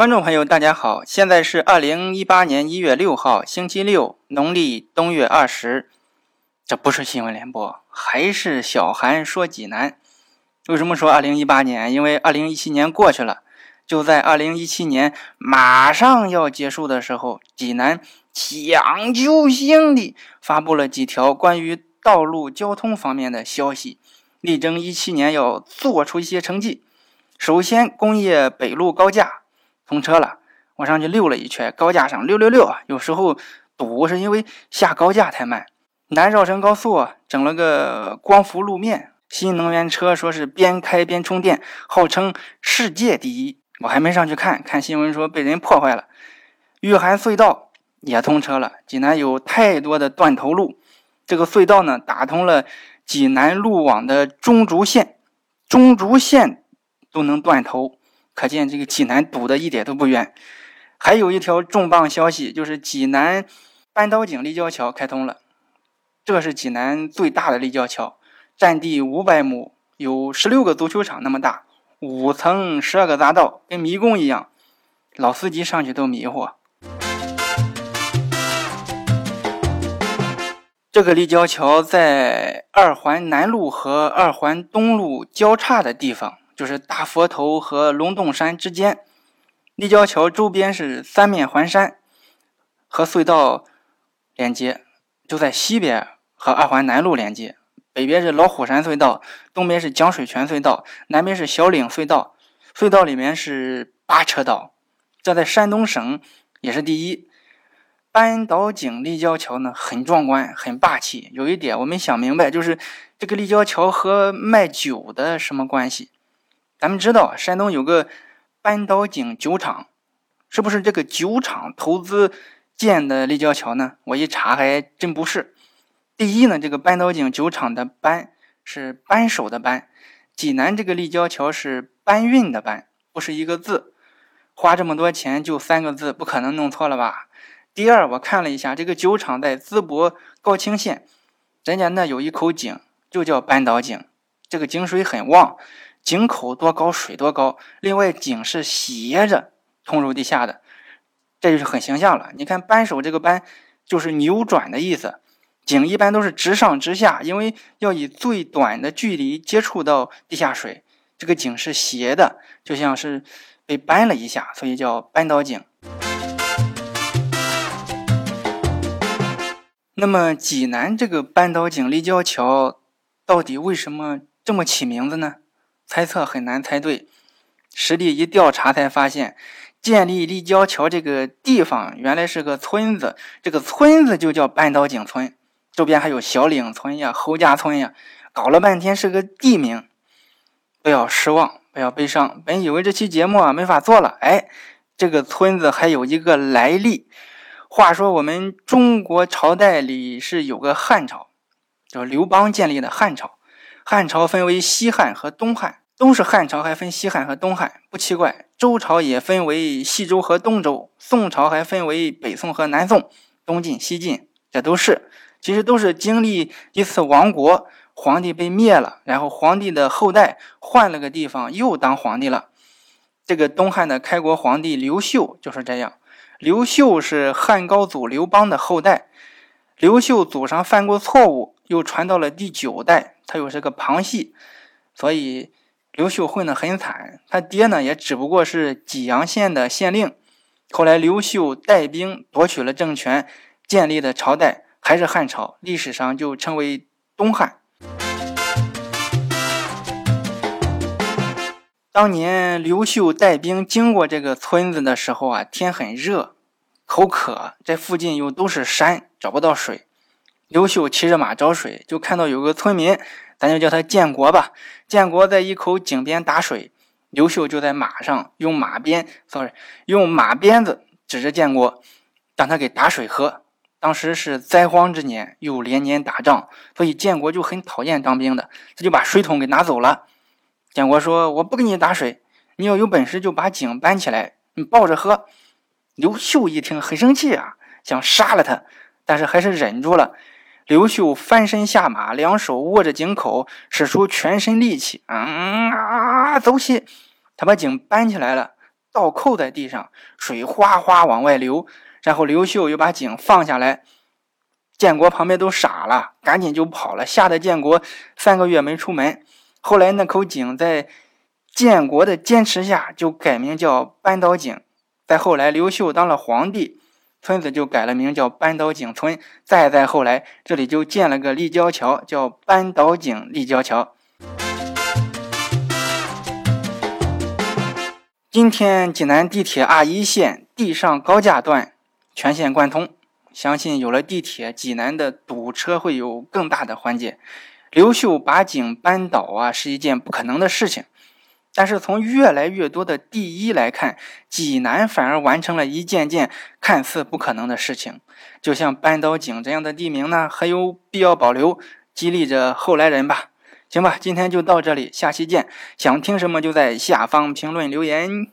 观众朋友，大家好，现在是二零一八年一月六号，星期六，农历冬月二十。这不是新闻联播，还是小韩说济南。为什么说二零一八年？因为二零一七年过去了，就在二零一七年马上要结束的时候，济南抢救性的发布了几条关于道路交通方面的消息，力争一七年要做出一些成绩。首先，工业北路高架。通车了，我上去溜了一圈，高架上溜溜溜啊，有时候堵是因为下高架太慢。南绕城高速整了个光伏路面，新能源车说是边开边充电，号称世界第一。我还没上去看看新闻说被人破坏了。玉涵隧道也通车了，济南有太多的断头路，这个隧道呢打通了济南路网的中轴线，中轴线都能断头。可见这个济南堵的一点都不冤，还有一条重磅消息，就是济南半岛井立交桥开通了。这是济南最大的立交桥，占地五百亩，有十六个足球场那么大，五层十二个匝道，跟迷宫一样，老司机上去都迷糊。这个立交桥在二环南路和二环东路交叉的地方。就是大佛头和龙洞山之间，立交桥周边是三面环山，和隧道连接，就在西边和二环南路连接，北边是老虎山隧道，东边是江水泉隧道，南边是小岭隧道，隧道里面是八车道，这在山东省也是第一。扳倒井立交桥呢，很壮观，很霸气。有一点我没想明白，就是这个立交桥和卖酒的什么关系？咱们知道山东有个扳倒井酒厂，是不是这个酒厂投资建的立交桥呢？我一查还真不是。第一呢，这个扳倒井酒厂的“扳”是扳手的“扳”，济南这个立交桥是搬运的“搬”，不是一个字。花这么多钱就三个字，不可能弄错了吧？第二，我看了一下，这个酒厂在淄博高清县，人家那有一口井，就叫扳倒井，这个井水很旺。井口多高，水多高。另外，井是斜着通入地下的，这就是很形象了。你看，扳手这个扳就是扭转的意思。井一般都是直上直下，因为要以最短的距离接触到地下水。这个井是斜的，就像是被扳了一下，所以叫扳倒井。那么，济南这个扳倒井立交桥到底为什么这么起名字呢？猜测很难猜对，实地一调查才发现，建立立交桥这个地方原来是个村子，这个村子就叫半岛井村，周边还有小岭村呀、侯家村呀，搞了半天是个地名。不要失望，不要悲伤。本以为这期节目啊没法做了，哎，这个村子还有一个来历。话说我们中国朝代里是有个汉朝，叫刘邦建立的汉朝。汉朝分为西汉和东汉。都是汉朝，还分西汉和东汉，不奇怪。周朝也分为西周和东周，宋朝还分为北宋和南宋，东晋、西晋，这都是，其实都是经历一次亡国，皇帝被灭了，然后皇帝的后代换了个地方又当皇帝了。这个东汉的开国皇帝刘秀就是这样。刘秀是汉高祖刘邦的后代，刘秀祖上犯过错误，又传到了第九代，他又是个旁系，所以。刘秀混得很惨，他爹呢也只不过是济阳县的县令。后来刘秀带兵夺取了政权，建立的朝代还是汉朝，历史上就称为东汉。当年刘秀带兵经过这个村子的时候啊，天很热，口渴，这附近又都是山，找不到水。刘秀骑着马找水，就看到有个村民。咱就叫他建国吧。建国在一口井边打水，刘秀就在马上用马鞭，sorry，用马鞭子指着建国，让他给打水喝。当时是灾荒之年，又连年打仗，所以建国就很讨厌当兵的，他就把水桶给拿走了。建国说：“我不给你打水，你要有本事就把井搬起来，你抱着喝。”刘秀一听很生气啊，想杀了他，但是还是忍住了。刘秀翻身下马，两手握着井口，使出全身力气，嗯啊，走起！他把井搬起来了，倒扣在地上，水哗哗往外流。然后刘秀又把井放下来，建国旁边都傻了，赶紧就跑了，吓得建国三个月没出门。后来那口井在建国的坚持下就改名叫扳倒井。再后来刘秀当了皇帝，村子就改了名叫扳倒井村。再再后来这里就建了个立交桥，叫扳倒井立交桥。今天济南地铁二一线地上高架段。全线贯通，相信有了地铁，济南的堵车会有更大的缓解。刘秀把井扳倒啊，是一件不可能的事情。但是从越来越多的第一来看，济南反而完成了一件件看似不可能的事情。就像扳倒井这样的地名呢，很有必要保留，激励着后来人吧。行吧，今天就到这里，下期见。想听什么就在下方评论留言。